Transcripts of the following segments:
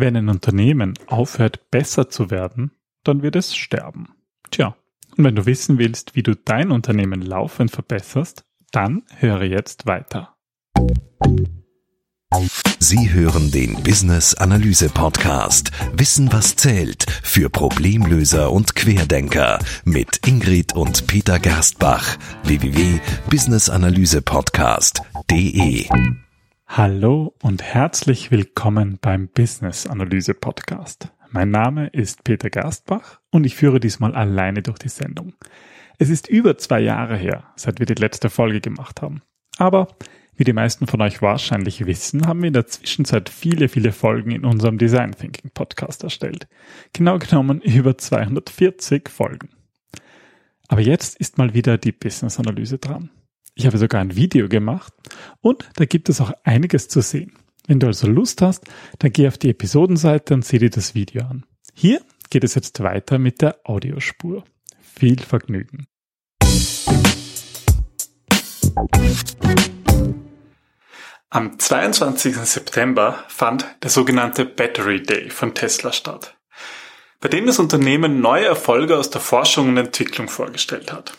Wenn ein Unternehmen aufhört, besser zu werden, dann wird es sterben. Tja, und wenn du wissen willst, wie du dein Unternehmen laufend verbesserst, dann höre jetzt weiter. Sie hören den Business Analyse Podcast Wissen was zählt für Problemlöser und Querdenker mit Ingrid und Peter Gerstbach www.businessanalysepodcast.de Hallo und herzlich willkommen beim Business Analyse Podcast. Mein Name ist Peter Gerstbach und ich führe diesmal alleine durch die Sendung. Es ist über zwei Jahre her, seit wir die letzte Folge gemacht haben. Aber wie die meisten von euch wahrscheinlich wissen, haben wir in der Zwischenzeit viele, viele Folgen in unserem Design Thinking Podcast erstellt. Genau genommen über 240 Folgen. Aber jetzt ist mal wieder die Business Analyse dran. Ich habe sogar ein Video gemacht und da gibt es auch einiges zu sehen. Wenn du also Lust hast, dann geh auf die Episodenseite und sieh dir das Video an. Hier geht es jetzt weiter mit der Audiospur. Viel Vergnügen. Am 22. September fand der sogenannte Battery Day von Tesla statt, bei dem das Unternehmen neue Erfolge aus der Forschung und Entwicklung vorgestellt hat.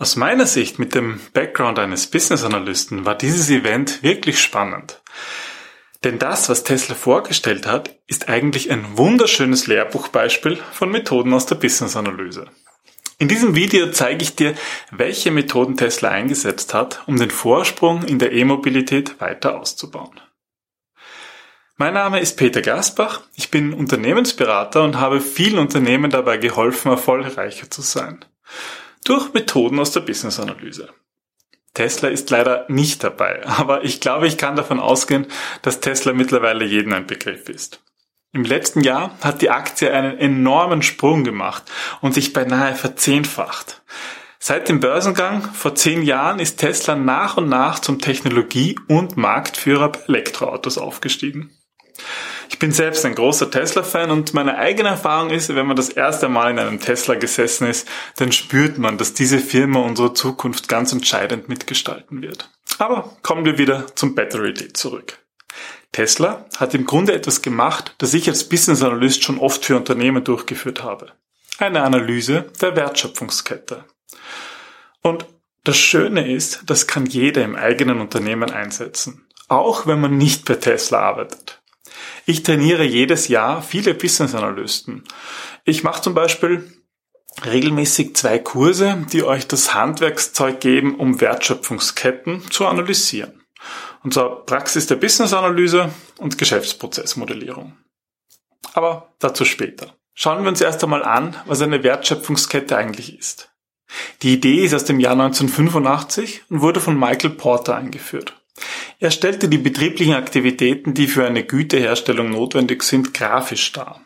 Aus meiner Sicht mit dem Background eines Business Analysten war dieses Event wirklich spannend. Denn das, was Tesla vorgestellt hat, ist eigentlich ein wunderschönes Lehrbuchbeispiel von Methoden aus der Business Analyse. In diesem Video zeige ich dir, welche Methoden Tesla eingesetzt hat, um den Vorsprung in der E-Mobilität weiter auszubauen. Mein Name ist Peter Gasbach, ich bin Unternehmensberater und habe vielen Unternehmen dabei geholfen, erfolgreicher zu sein durch Methoden aus der Business-Analyse. Tesla ist leider nicht dabei, aber ich glaube, ich kann davon ausgehen, dass Tesla mittlerweile jedem ein Begriff ist. Im letzten Jahr hat die Aktie einen enormen Sprung gemacht und sich beinahe verzehnfacht. Seit dem Börsengang vor zehn Jahren ist Tesla nach und nach zum Technologie- und Marktführer bei Elektroautos aufgestiegen. Ich bin selbst ein großer Tesla-Fan und meine eigene Erfahrung ist, wenn man das erste Mal in einem Tesla gesessen ist, dann spürt man, dass diese Firma unsere Zukunft ganz entscheidend mitgestalten wird. Aber kommen wir wieder zum Battery Day zurück. Tesla hat im Grunde etwas gemacht, das ich als Business Analyst schon oft für Unternehmen durchgeführt habe. Eine Analyse der Wertschöpfungskette. Und das Schöne ist, das kann jeder im eigenen Unternehmen einsetzen. Auch wenn man nicht bei Tesla arbeitet. Ich trainiere jedes Jahr viele Business Analysten. Ich mache zum Beispiel regelmäßig zwei Kurse, die euch das Handwerkszeug geben, um Wertschöpfungsketten zu analysieren. Und zwar Praxis der Business Analyse und Geschäftsprozessmodellierung. Aber dazu später. Schauen wir uns erst einmal an, was eine Wertschöpfungskette eigentlich ist. Die Idee ist aus dem Jahr 1985 und wurde von Michael Porter eingeführt. Er stellte die betrieblichen Aktivitäten, die für eine Güteherstellung notwendig sind, grafisch dar.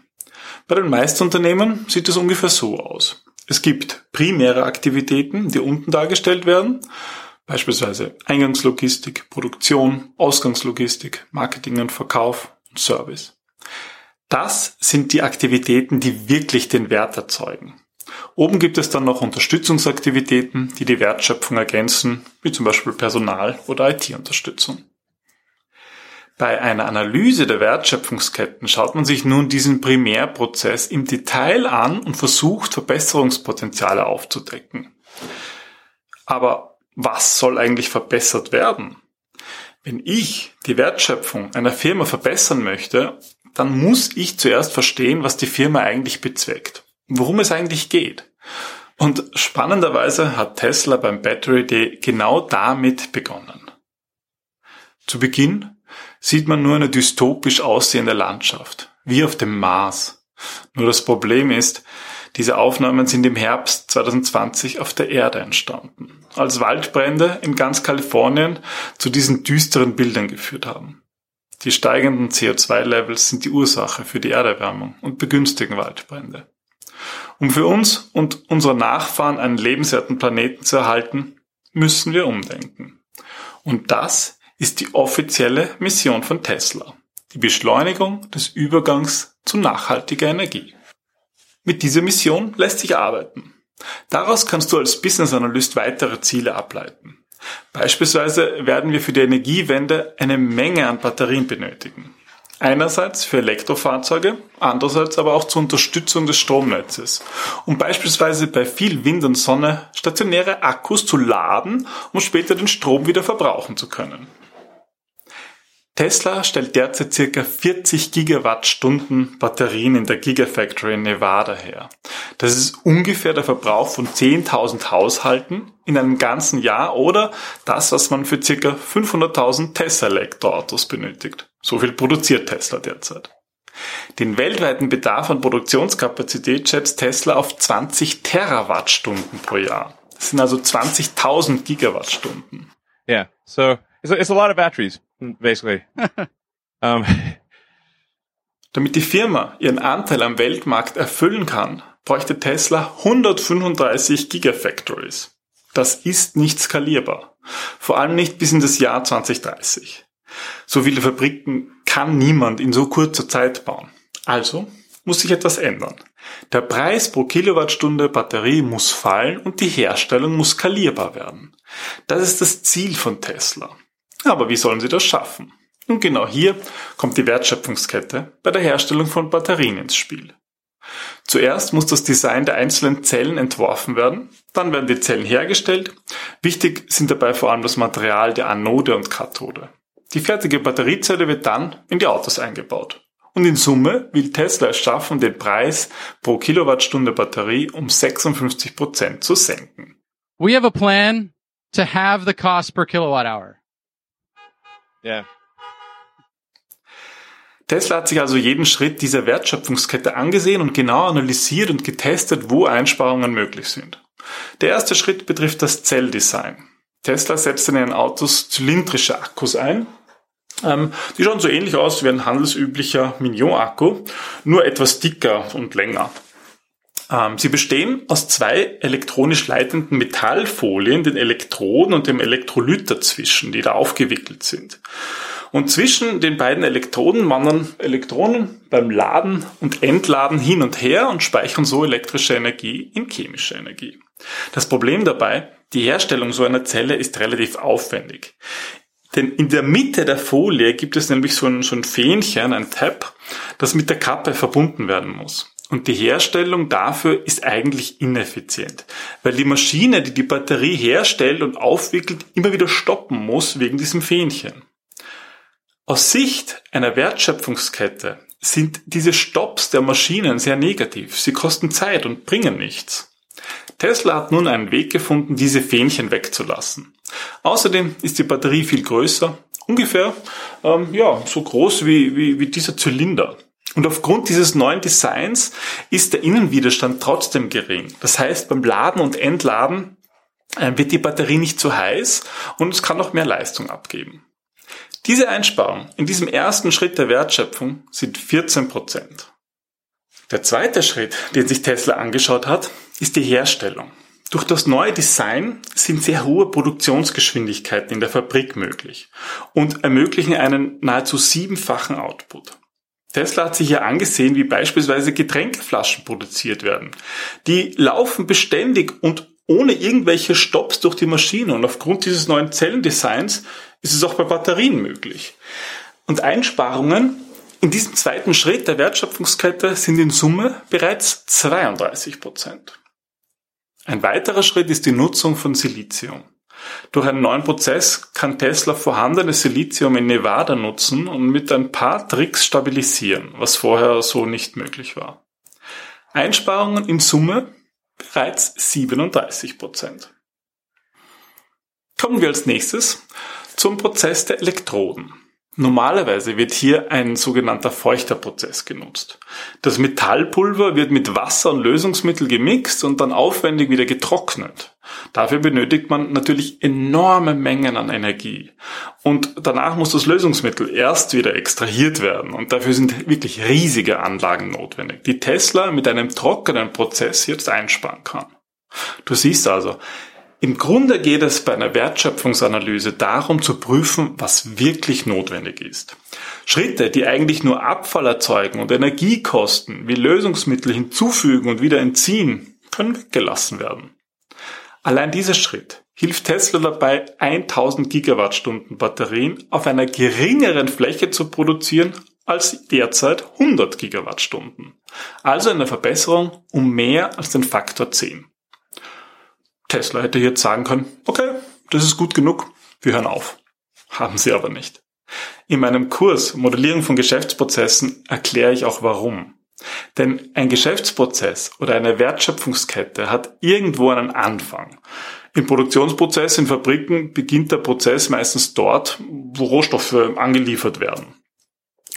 Bei den meisten Unternehmen sieht es ungefähr so aus. Es gibt primäre Aktivitäten, die unten dargestellt werden, beispielsweise Eingangslogistik, Produktion, Ausgangslogistik, Marketing und Verkauf und Service. Das sind die Aktivitäten, die wirklich den Wert erzeugen. Oben gibt es dann noch Unterstützungsaktivitäten, die die Wertschöpfung ergänzen, wie zum Beispiel Personal- oder IT-Unterstützung. Bei einer Analyse der Wertschöpfungsketten schaut man sich nun diesen Primärprozess im Detail an und versucht Verbesserungspotenziale aufzudecken. Aber was soll eigentlich verbessert werden? Wenn ich die Wertschöpfung einer Firma verbessern möchte, dann muss ich zuerst verstehen, was die Firma eigentlich bezweckt worum es eigentlich geht. Und spannenderweise hat Tesla beim Battery Day genau damit begonnen. Zu Beginn sieht man nur eine dystopisch aussehende Landschaft, wie auf dem Mars. Nur das Problem ist, diese Aufnahmen sind im Herbst 2020 auf der Erde entstanden, als Waldbrände in ganz Kalifornien zu diesen düsteren Bildern geführt haben. Die steigenden CO2-Levels sind die Ursache für die Erderwärmung und begünstigen Waldbrände. Um für uns und unsere Nachfahren einen lebenswerten Planeten zu erhalten, müssen wir umdenken. Und das ist die offizielle Mission von Tesla. Die Beschleunigung des Übergangs zu nachhaltiger Energie. Mit dieser Mission lässt sich arbeiten. Daraus kannst du als Business Analyst weitere Ziele ableiten. Beispielsweise werden wir für die Energiewende eine Menge an Batterien benötigen. Einerseits für Elektrofahrzeuge, andererseits aber auch zur Unterstützung des Stromnetzes, um beispielsweise bei viel Wind und Sonne stationäre Akkus zu laden, um später den Strom wieder verbrauchen zu können. Tesla stellt derzeit circa 40 Gigawattstunden Batterien in der Gigafactory in Nevada her. Das ist ungefähr der Verbrauch von 10.000 Haushalten in einem ganzen Jahr oder das, was man für circa 500.000 Tesla-Elektroautos benötigt. So viel produziert Tesla derzeit. Den weltweiten Bedarf an Produktionskapazität schätzt Tesla auf 20 Terawattstunden pro Jahr. Das sind also 20.000 Gigawattstunden. Yeah, so it's a, it's a lot of batteries, basically. um. Damit die Firma ihren Anteil am Weltmarkt erfüllen kann, bräuchte Tesla 135 Gigafactories. Das ist nicht skalierbar. Vor allem nicht bis in das Jahr 2030. So viele Fabriken kann niemand in so kurzer Zeit bauen. Also muss sich etwas ändern. Der Preis pro Kilowattstunde Batterie muss fallen und die Herstellung muss skalierbar werden. Das ist das Ziel von Tesla. Aber wie sollen sie das schaffen? Und genau hier kommt die Wertschöpfungskette bei der Herstellung von Batterien ins Spiel. Zuerst muss das Design der einzelnen Zellen entworfen werden, dann werden die Zellen hergestellt. Wichtig sind dabei vor allem das Material der Anode und Kathode. Die fertige Batteriezelle wird dann in die Autos eingebaut. Und in Summe will Tesla es schaffen, den Preis pro Kilowattstunde Batterie um 56 Prozent zu senken. We have a plan to have the cost per kilowatt hour. Yeah. Tesla hat sich also jeden Schritt dieser Wertschöpfungskette angesehen und genau analysiert und getestet, wo Einsparungen möglich sind. Der erste Schritt betrifft das Zelldesign. Tesla setzt in ihren Autos zylindrische Akkus ein, ähm, die schauen so ähnlich aus wie ein handelsüblicher Mignon-Akku, nur etwas dicker und länger. Ähm, sie bestehen aus zwei elektronisch leitenden Metallfolien, den Elektroden und dem Elektrolyt dazwischen, die da aufgewickelt sind. Und zwischen den beiden Elektroden wandern Elektronen beim Laden und Entladen hin und her und speichern so elektrische Energie in chemische Energie. Das Problem dabei, die Herstellung so einer Zelle ist relativ aufwendig. Denn in der Mitte der Folie gibt es nämlich so ein, so ein Fähnchen, ein Tab, das mit der Kappe verbunden werden muss. Und die Herstellung dafür ist eigentlich ineffizient, weil die Maschine, die die Batterie herstellt und aufwickelt, immer wieder stoppen muss wegen diesem Fähnchen. Aus Sicht einer Wertschöpfungskette sind diese Stops der Maschinen sehr negativ. Sie kosten Zeit und bringen nichts. Tesla hat nun einen Weg gefunden, diese Fähnchen wegzulassen. Außerdem ist die Batterie viel größer, ungefähr ähm, ja, so groß wie, wie, wie dieser Zylinder. Und aufgrund dieses neuen Designs ist der Innenwiderstand trotzdem gering. Das heißt, beim Laden und Entladen äh, wird die Batterie nicht zu heiß und es kann noch mehr Leistung abgeben. Diese Einsparung in diesem ersten Schritt der Wertschöpfung sind 14 Prozent. Der zweite Schritt, den sich Tesla angeschaut hat, ist die Herstellung. Durch das neue Design sind sehr hohe Produktionsgeschwindigkeiten in der Fabrik möglich und ermöglichen einen nahezu siebenfachen Output. Tesla hat sich hier angesehen, wie beispielsweise Getränkeflaschen produziert werden. Die laufen beständig und ohne irgendwelche Stops durch die Maschine und aufgrund dieses neuen Zellendesigns ist es auch bei Batterien möglich. Und Einsparungen in diesem zweiten Schritt der Wertschöpfungskette sind in Summe bereits 32 Prozent. Ein weiterer Schritt ist die Nutzung von Silizium. Durch einen neuen Prozess kann Tesla vorhandenes Silizium in Nevada nutzen und mit ein paar Tricks stabilisieren, was vorher so nicht möglich war. Einsparungen in Summe bereits 37 Prozent. Kommen wir als nächstes zum Prozess der Elektroden. Normalerweise wird hier ein sogenannter feuchter Prozess genutzt. Das Metallpulver wird mit Wasser und Lösungsmittel gemixt und dann aufwendig wieder getrocknet. Dafür benötigt man natürlich enorme Mengen an Energie. Und danach muss das Lösungsmittel erst wieder extrahiert werden. Und dafür sind wirklich riesige Anlagen notwendig, die Tesla mit einem trockenen Prozess jetzt einsparen kann. Du siehst also, im Grunde geht es bei einer Wertschöpfungsanalyse darum zu prüfen, was wirklich notwendig ist. Schritte, die eigentlich nur Abfall erzeugen und Energie kosten, wie Lösungsmittel hinzufügen und wieder entziehen, können weggelassen werden. Allein dieser Schritt hilft Tesla dabei, 1000 Gigawattstunden Batterien auf einer geringeren Fläche zu produzieren als derzeit 100 Gigawattstunden. Also eine Verbesserung um mehr als den Faktor 10. Tesla hätte jetzt sagen können, okay, das ist gut genug, wir hören auf. Haben sie aber nicht. In meinem Kurs Modellierung von Geschäftsprozessen erkläre ich auch warum. Denn ein Geschäftsprozess oder eine Wertschöpfungskette hat irgendwo einen Anfang. Im Produktionsprozess in Fabriken beginnt der Prozess meistens dort, wo Rohstoffe angeliefert werden.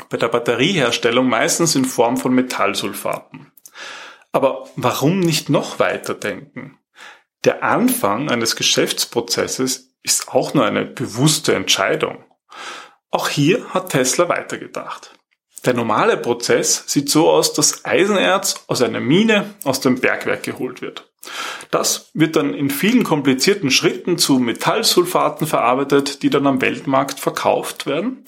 Bei der Batterieherstellung meistens in Form von Metallsulfaten. Aber warum nicht noch weiter denken? Der Anfang eines Geschäftsprozesses ist auch nur eine bewusste Entscheidung. Auch hier hat Tesla weitergedacht. Der normale Prozess sieht so aus, dass Eisenerz aus einer Mine aus dem Bergwerk geholt wird. Das wird dann in vielen komplizierten Schritten zu Metallsulfaten verarbeitet, die dann am Weltmarkt verkauft werden.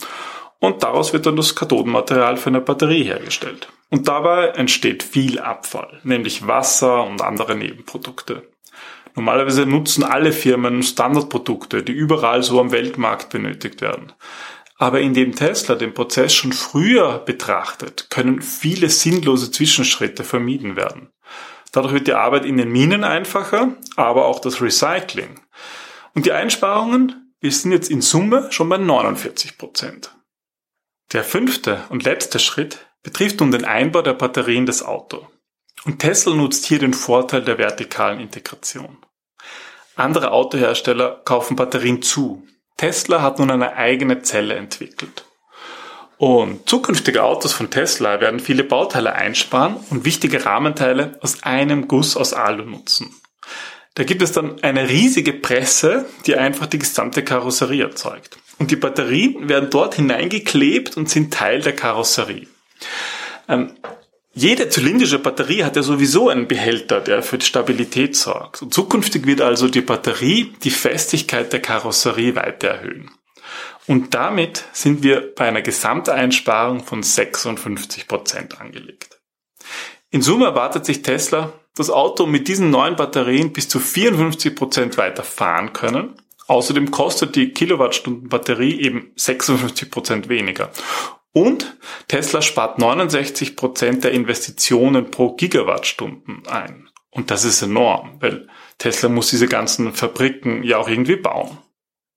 Und daraus wird dann das Kathodenmaterial für eine Batterie hergestellt. Und dabei entsteht viel Abfall, nämlich Wasser und andere Nebenprodukte. Normalerweise nutzen alle Firmen Standardprodukte, die überall so am Weltmarkt benötigt werden. Aber indem Tesla den Prozess schon früher betrachtet, können viele sinnlose Zwischenschritte vermieden werden. Dadurch wird die Arbeit in den Minen einfacher, aber auch das Recycling. Und die Einsparungen, wir sind jetzt in Summe schon bei 49 Prozent. Der fünfte und letzte Schritt betrifft nun den Einbau der Batterien des Auto. Und Tesla nutzt hier den Vorteil der vertikalen Integration. Andere Autohersteller kaufen Batterien zu, Tesla hat nun eine eigene Zelle entwickelt. Und zukünftige Autos von Tesla werden viele Bauteile einsparen und wichtige Rahmenteile aus einem Guss aus Alu nutzen. Da gibt es dann eine riesige Presse, die einfach die gesamte Karosserie erzeugt. Und die Batterien werden dort hineingeklebt und sind Teil der Karosserie. Ähm, jede zylindrische Batterie hat ja sowieso einen Behälter, der für die Stabilität sorgt. Und zukünftig wird also die Batterie die Festigkeit der Karosserie weiter erhöhen. Und damit sind wir bei einer Gesamteinsparung von 56 Prozent angelegt. In Summe erwartet sich Tesla, das Auto mit diesen neuen Batterien bis zu 54 Prozent weiter fahren können. Außerdem kostet die Kilowattstunden Batterie eben 56 Prozent weniger. Und Tesla spart 69 Prozent der Investitionen pro Gigawattstunden ein. Und das ist enorm, weil Tesla muss diese ganzen Fabriken ja auch irgendwie bauen.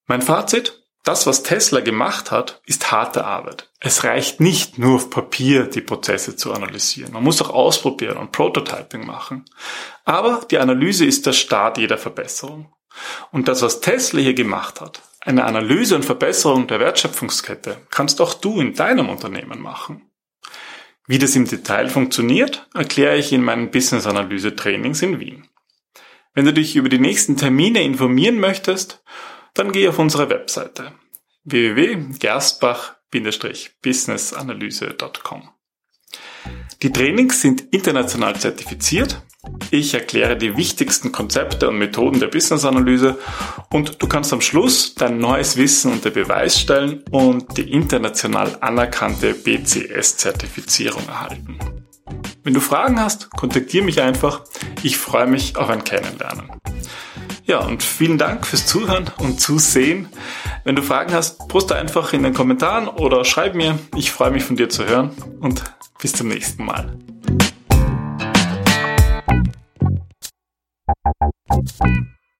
Mein Fazit? Das, was Tesla gemacht hat, ist harte Arbeit. Es reicht nicht nur auf Papier die Prozesse zu analysieren. Man muss auch ausprobieren und Prototyping machen. Aber die Analyse ist der Start jeder Verbesserung. Und das, was Tesla hier gemacht hat, eine Analyse und Verbesserung der Wertschöpfungskette kannst auch du in deinem Unternehmen machen. Wie das im Detail funktioniert, erkläre ich in meinen Business Analyse Trainings in Wien. Wenn du dich über die nächsten Termine informieren möchtest, dann geh auf unsere Webseite www.gerstbach-businessanalyse.com. Die Trainings sind international zertifiziert ich erkläre die wichtigsten Konzepte und Methoden der Business-Analyse und du kannst am Schluss dein neues Wissen unter Beweis stellen und die international anerkannte BCS-Zertifizierung erhalten. Wenn du Fragen hast, kontaktiere mich einfach. Ich freue mich auf ein Kennenlernen. Ja, und vielen Dank fürs Zuhören und Zusehen. Wenn du Fragen hast, poste einfach in den Kommentaren oder schreib mir. Ich freue mich von dir zu hören und bis zum nächsten Mal. Thank you.